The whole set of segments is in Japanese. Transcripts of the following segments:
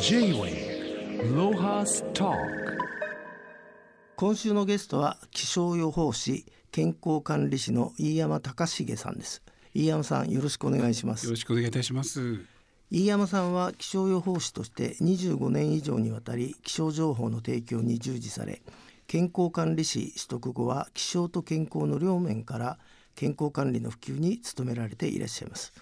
J-Way ロハスタ今週のゲストは気象予報士健康管理士の飯山隆重さんです。飯山さんよろしくお願いします。よろしくお願いいたします。飯山さんは気象予報士として25年以上にわたり気象情報の提供に従事され健康管理士取得後は気象と健康の両面から健康管理の普及に努められていらっしゃいます、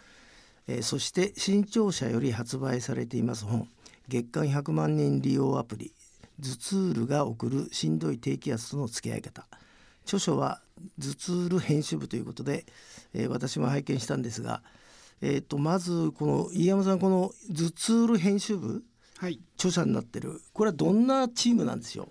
えー、そして新潮社より発売されています本月間100万人利用アプリ頭痛ールが送るしんどい低気圧との付き合い方。著書は頭痛ール編集部ということで、えー、私も拝見したんですが、えーと、まずこの飯山さんこの頭痛ール編集部、はい、著者になってる。これはどんなチームなんですよ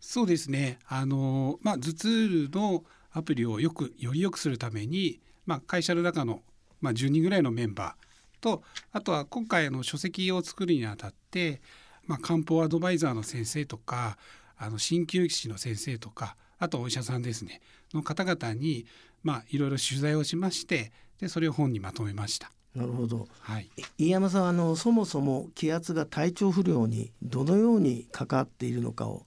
そうですね。あの、まあ、頭痛ールのアプリをよくより良くするために、まあ、会社の中の、まあ、10人ぐらいのメンバーとあとは今回の書籍を作るにあたって、まあ、漢方アドバイザーの先生とかあの鍼灸師の先生とかあとお医者さんですねの方々に、まあ、いろいろ取材をしましてでそれを本にまとめました。なるほど、はい、飯山さんあのそもそも気圧が体調不良にどのように関わっているのかを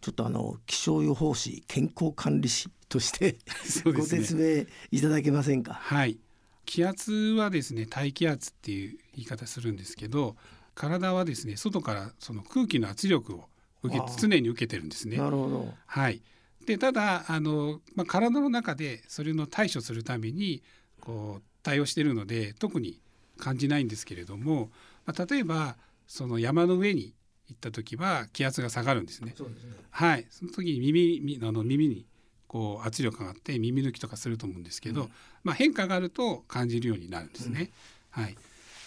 ちょっとあの気象予報士健康管理士として ご説明いただけませんか？はい気圧はですね大気圧っていう言い方するんですけど体はですね外からその空気の圧力を受け常に受けてるんですね。なるほど。はい。でただあの、まあ、体の中でそれの対処するためにこう対応しているので特に感じないんですけれども、まあ、例えばその山の上に行った時は気圧が下がるんですね。そうですねはい。その時に耳あの耳にこう圧力があって耳抜きとかすると思うんですけど、うん、まあ、変化があると感じるようになるんですね。うん、はい、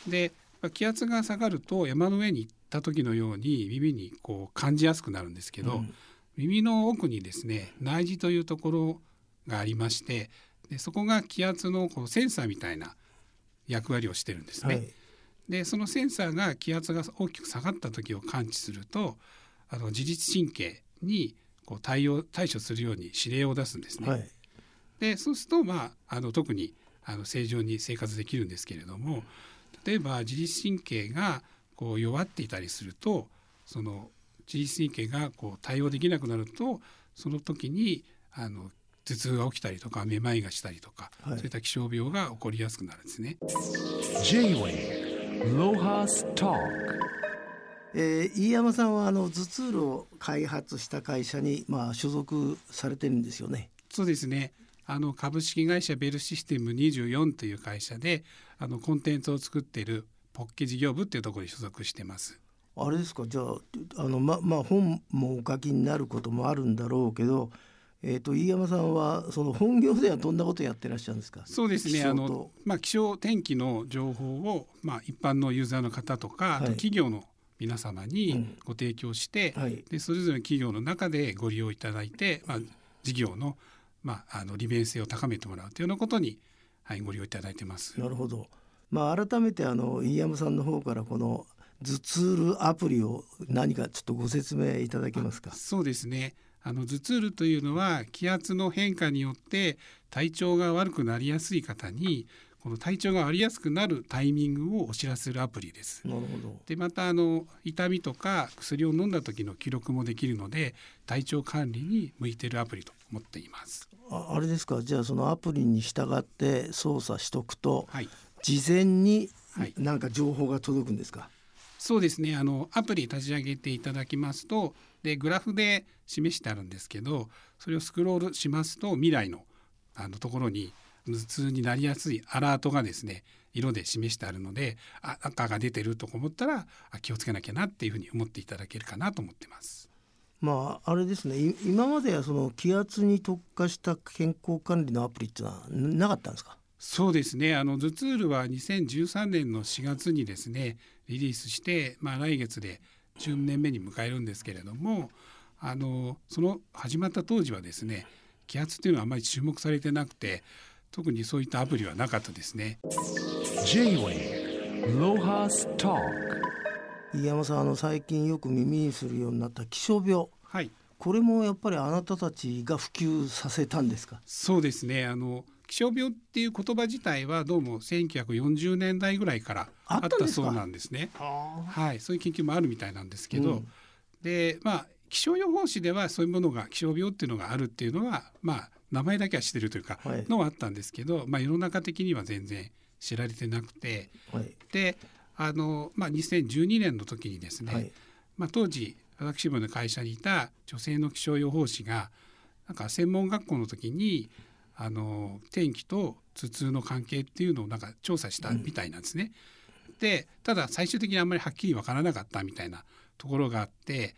で気圧が下がると山の上に行った時のように耳にこう感じやすくなるんですけど、うん、耳の奥にですね内耳というところがありましてでそこが気圧のこうセンサーみたいな役割をしてるんですね。はい、でそのセンサーが気圧が大きく下がった時を感知するとあの自律神経にこう対応対処するように指令を出すんですね。はい、でそうすると、まあ、あの特にあの正常に生活できるんですけれども例えば自律神経がこう弱っていたりするとその自律神経がこう対応できなくなるとその時にあの頭痛が起きたりとかめまいがしたりとか、はい、そういった気象病が起こりやすくなるんですね。J-Way ロハスタえー、飯山さんはあの頭痛路を開発した会社にまあ所属されてるんですよね。そうですね。あの株式会社ベルシステム24という会社であのコンテンツを作っているポッケ事業部っていうところに所属してます。あれですか？じゃああのままあ本もお書きになることもあるんだろうけど。えーと、飯山さんはその本業ではどんなことやってらっしゃるんですか？そうですねあの、まあ、気象天気の情報を、まあ、一般のユーザーの方とか、はい、あと企業の皆様にご提供して、うんはい、でそれぞれの企業の中でご利用いただいて、まあ、事業の,、まあ、あの利便性を高めてもらうというようなことに、はい、ご利用いただいてます。なるほど、まあ、改めてあの飯山さんの方からこの頭痛ルアプリを何かちょっとご説明いただけますか？そうですねあの頭痛ルというのは気圧の変化によって体調が悪くなりやすい方にこの体調が悪りやすくなるタイミングをお知らせするアプリです。なるほど。でまたあの痛みとか薬を飲んだ時の記録もできるので体調管理に向いているアプリと思っています。ああれですか？じゃあそのアプリに従って操作しとくと、はい、事前に何か情報が届くんですか、はい、そうですね。あのアプリ立ち上げていただきますとでグラフで示してあるんですけどそれをスクロールしますと未来のあのところに頭痛になりやすいアラートがですね色で示してあるのであ赤が出てると思ったらあ気をつけなきゃなっていうふうに思っていただけるかなと思ってます。まああれですね。今まではその気圧に特化した健康管理のアプリっていうのはなかったんですか？そうですね。あのズツールは2013年の4月にですねリリースして、まあ、来月で10年目に迎えるんですけれどもあのその始まった当時はですね気圧っていうのはあまり注目されてなくて特にそういったアプリはなかったですね。飯山さんあの最近よく耳にするようになった気象病、はい、これもやっぱりあなたたちが普及させたんですか？そうですね。あの気象病っていう言葉自体はどうも1940年代ぐらいからあったそうなんですね。ははい、そういう研究もあるみたいなんですけど、うん。でまあ気象予報士ではそういうものが気象病っていうのがあるっていうのはまあ名前だけは知ってるというか、はい。のはあったんですけど、まあ、世の中的には全然知られてなくて。はい。であの、まあ、2012年の時にですね、はい。まあ、当時私どもの会社にいた女性の気象予報士がなんか専門学校の時にあの天気と頭痛の関係っていうのをなんか調査したみたいなんですね。でただ最終的にあんまりはっきり分からなかったみたいなところがあって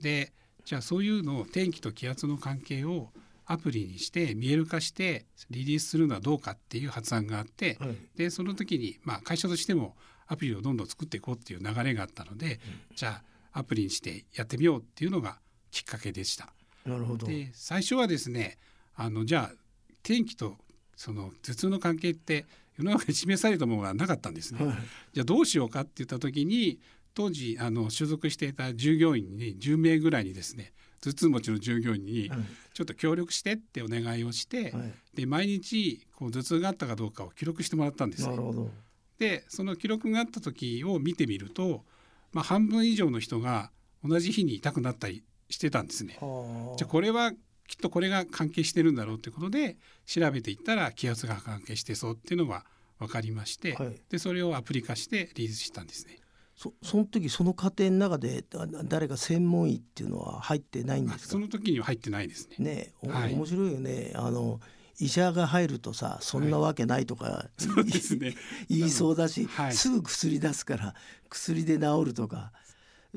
でじゃあそういうのを天気と気圧の関係をアプリにして見える化してリリースするのはどうかっていう発案があって、はいでその時に、まあ、会社としてもアプリをどんどん作っていこうっていう流れがあったので、じゃあアプリにしてやってみようっていうのがきっかけでした。なるほどで最初はですねあのじゃあ天気とその頭痛の関係って世の中に示されたものがなかったんですね。はいじゃあどうしようかって言った時に当時あの所属していた従業員に10名ぐらいにですね頭痛持ちの従業員にはいちょっと協力してってお願いをして、はいで毎日こう頭痛があったかどうかを記録してもらったんですねなる。ほどでその記録があった時を見てみると、まあ、半分以上の人が同じ日に痛くなったりしてたんですね。はあじゃあこれはきっとこれが関係してるんだろうということで調べていったら気圧が関係してそうっていうのが分かりまして、はいでそれをアプリ化してリリースしたんですね。そその時その過程の中であ誰か専門医っていうのは入ってないんですか？その時には入ってないですね。ねおはい面白いよねあの医者が入るとさそんなわけないとか、そうですね。言いそうだし、はいすぐ薬出すから薬で治るとか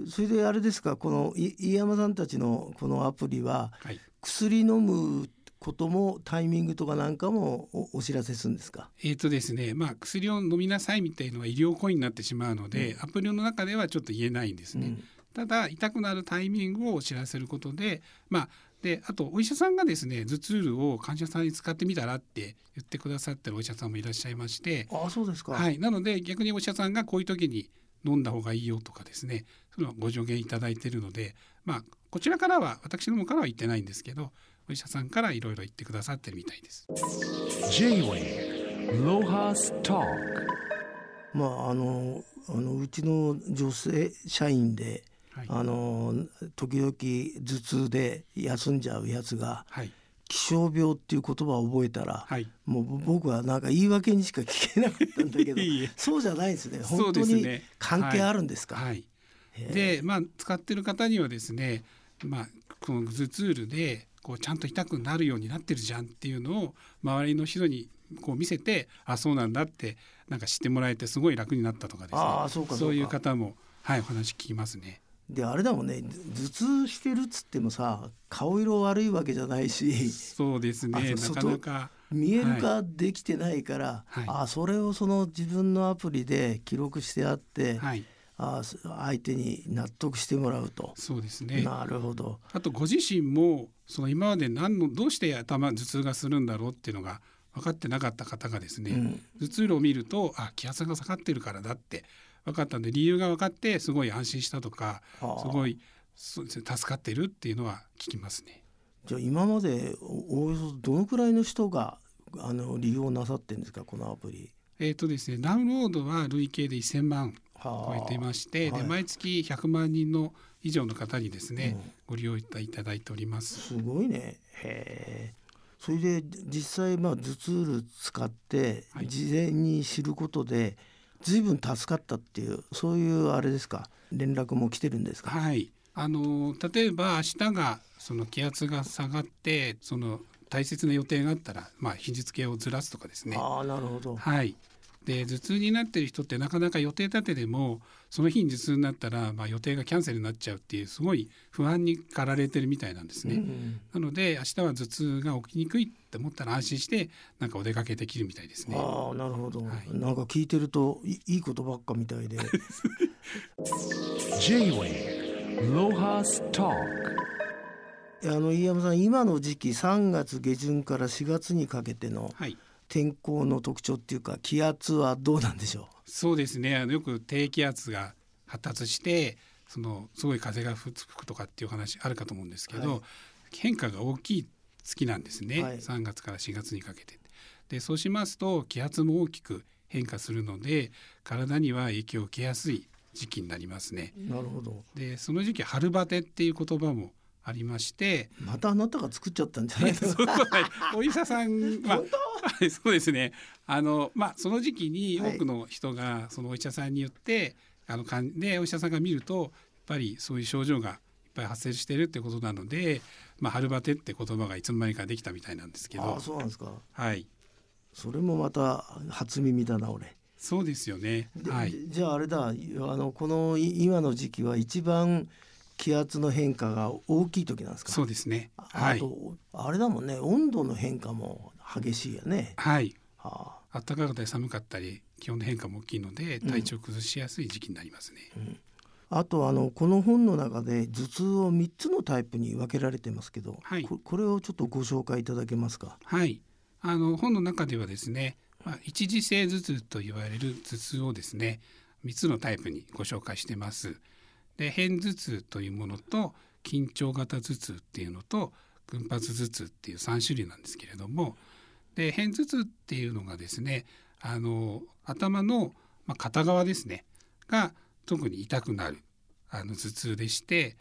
それであれですかこのい飯山さんたちのこのアプリははい。薬飲むこともタイミングとかなんかもおお知らせするんですか？えーとですね、まあ薬を飲みなさいみたいのは医療行為になってしまうので、アプリの中ではちょっと言えないんですね。うん。ただ痛くなるタイミングを知らせることで、まあであとお医者さんがですね頭痛ルを患者さんに使ってみたらって言ってくださってるお医者さんもいらっしゃいまして、あそうですか、はい、なので逆にお医者さんがこういう時に飲んだ方がいいよとかですねそのご助言いただいているので、まあ、こちらからは私どもからは言ってないんですけどお医者さんからいろいろ言ってくださってるみたいです。J-Wave Lohas Talk まああのあのうちの女性社員ではい。あの時々頭痛で休んじゃうやつがはい。気象病っていう言葉を覚えたら、はい。もう僕はなんか言い訳にしか聞けなかったんだけど いいえ。そうじゃないですね。本当に関係あるんですか、はい、へえ。で、まあ、使ってる方にはですね、まあ、この頭痛ルでこうちゃんと痛くなるようになってるじゃんっていうのを周りの人にこう見せてあそうなんだってなんか知ってもらえてすごい楽になったとかですね。ああそうかそうか。いう方も、はい、お話聞きますね。であれだもんね。頭痛してるっつってもさ顔色悪いわけじゃないし。そうですね。なかなか見える化できてないから、はい。あそれをその自分のアプリで記録してあって、はいあ相手に納得してもらうと。そうですねなるほど。あとご自身もその今まで何のどうして頭頭痛がするんだろうっていうのが分かってなかった方がですね、うん頭痛路を見るとあ気圧が下がってるからだって分かったんで理由が分かってすごい安心したとかはあすごいそうですね助かってるっていうのは聞きますね。じゃあ今までおおおよそどのくらいの人があの利用なさってるんですかこのアプリ？えーとですね、ダウンロードは累計で1000万超えていまして、はいで毎月100万人の以上の方にですね、うんご利用いただいております。すごいね。へえ。それで実際まあ頭痛ル使ってはい事前に知ることで随分助かったっていうそういうあれですか？連絡も来てるんですか？はい、あの例えば明日がその気圧が下がってその大切な予定があったら、まあ、日付をずらすとかですね。ああなるほど。はい、で頭痛になってる人ってなかなか予定立てでもその日に頭痛になったら、まあ、予定がキャンセルになっちゃうっていうすごい不安に駆られてるみたいなんですね。うんなので明日は頭痛が起きにくいって思ったら安心してなんかお出かけできるみたいですね。ああなるほど、はい。なんか聞いてるといいいことばっかみたいで。J-Wave Lohas Talk あの飯山さん今の時期3月下旬から4月にかけてのはい天候の特徴っていうか気圧はどうなんでしょそうですね。あのよく低気圧が発達してそのすごい風が吹くとかっていう話あるかと思うんですけど、はい。変化が大きい月なんですね、はい。3月から4月にかけて。でそうしますと気圧も大きく変化するので体には影響を受けやすい時期になりますね。なるほど。でその時期春バテっていう言葉もありまして。またあなたが作っちゃったんじゃない そういうことないお医者さんは。はいそうですね。あのまあその時期に多くの人がそのお医者さんによって、あのかんでお医者さんが見るとやっぱりそういう症状がいっぱい発生してるってことなので、まあ、春バテって言葉がいつの間にかできたみたいなんですけど。ああそうなんですか。はい。それもまた初耳だな俺。そうですよね。ではい。じゃああれだ。あのこのい今の時期は一番気圧の変化が大きい時なんですか？そうですね。あはい。あとあれだもんね。温度の変化も激しいよね。はい。はあ、暖かかったり寒かったり気温の変化も大きいので体調を崩しやすい時期になりますね、あとあのこの本の中で頭痛を3つのタイプに分けられてますけど、はい。ここれをちょっとご紹介いただけますか？はい、あの本の中ではですね、まあ、一次性頭痛と言われる頭痛をですね3つのタイプにご紹介してます。で片頭痛というものと緊張型頭痛っていうのと群発頭痛っていう3種類なんですけれどもで片頭痛っていうのがですねあの頭の、まあ、片側ですねが特に痛くなるあの頭痛でして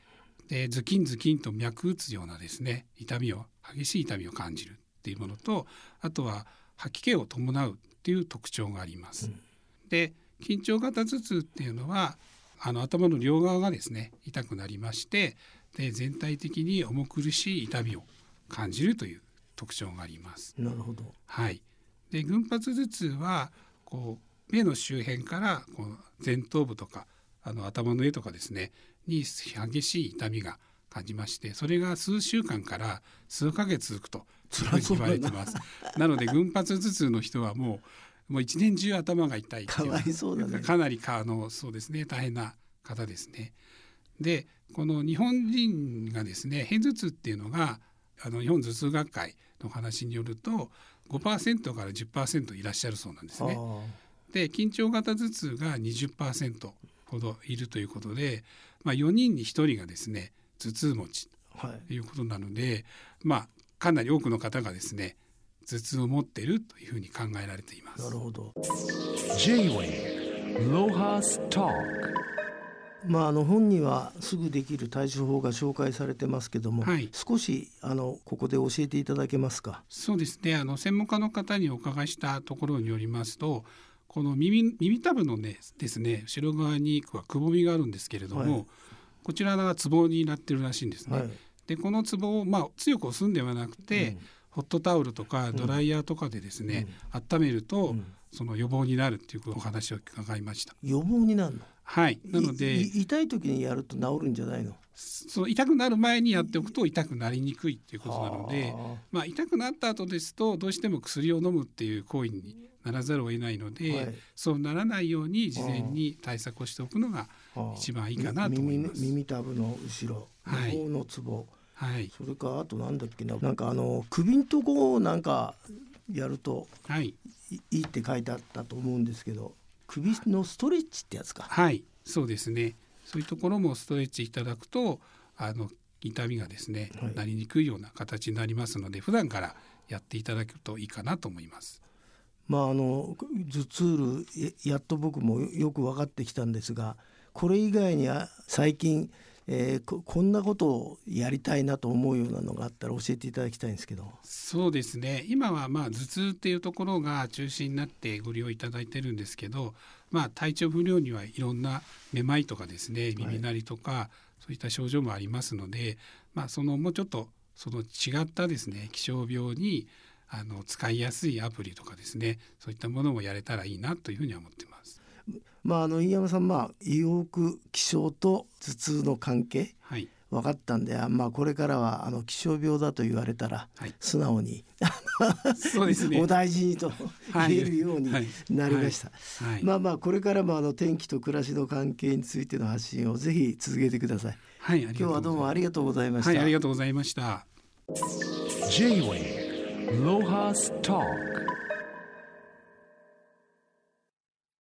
でズキンズキンと脈打つようなですね痛みを激しい痛みを感じるっていうものとあとは吐き気を伴うっていう特徴があります。で緊張型頭痛っていうのはあの頭の両側がですね痛くなりましてで全体的に重苦しい痛みを感じるという特徴があります。なるほど。はい、で群発頭痛はこう目の周辺からこう前頭部とかあの頭の上とかですねに激しい痛みが感じましてそれが数週間から数ヶ月続くと言われてます。なので群発頭痛の人はもうもう一年中頭が痛いっていうかわいそうだねかなりかあのそうですね大変な方ですね。でこの日本人がですね片頭痛っていうのがあの日本頭痛学会の話によると5%から10%いらっしゃるそうなんですね。あで緊張型頭痛が20%ほどいるということで、まあ、4人に1人がですね頭痛持ち。ということなので、まあ、かなり多くの方がですね頭痛を持っているというふうに考えられていますな。るほど。J-Way Lohas Talk まああの本にはすぐできる対処法が紹介されてますけども、はい少しあのここで教えていただけますか？そうですねあの専門家の方にお伺いしたところによりますとこの耳耳たぶのねですね後ろ側にはくぼみがあるんですけれども、はいこちらがツボになってるらしいんですね。はい。でこのツボを、まあ、強く押すんではなくて、うんホットタオルとかドライヤーとかでですね、温めると、うん。その予防になるっていうお話を伺いました。予防になるの？はい、なので痛い時にやると治るんじゃないの？その痛くなる前にやっておくと痛くなりにくいっていうことなのではあ、まあ、痛くなった後ですとどうしても薬を飲むっていう行為にならざるを得ないので、はい。そうならないように事前に対策をしておくのがはあ。一番いいかなと思います。耳耳たぶの後ろ、はい。のツボ、はい、それからあとなんだっけな、なんかあの首んとこをなんかやるとはい、いいいって書いてあったと思うんですけど、首のストレッチってやつか。はい、そうですね。そういうところもストレッチいただくとあの痛みがですね、はい。なりにくいような形になりますので普段からやっていただくといいかなと思います。まああの頭痛やっと僕もよく分かってきたんですが、これ以外には最近、えーここんなことをやりたいなと思うようなのがあったら教えていただきたいんですけど。そうですね今はまあ頭痛っていうところが中心になってご利用いただいてるんですけど、まあ、体調不良にはいろんなめまいとかですね耳鳴りとか、そういった症状もありますので、まあ、そのもうちょっとその違ったですね気象病にあの使いやすいアプリとかですねそういったものもやれたらいいなというふうには思ってます。まああの飯山さんまあよく気象と頭痛の関係？はい、分かったんで、あまあこれからはあの気象病だと言われたらはい。素直に、そうですね。お大事にと はい。言えるようにはい。なりました。はい、まあまあこれからもあの天気と暮らしの関係についての発信をぜひ続けてください。はい、ありがと今日はどうもありがとうございました。はい、ありがとうございました。J-Way Lohas Talk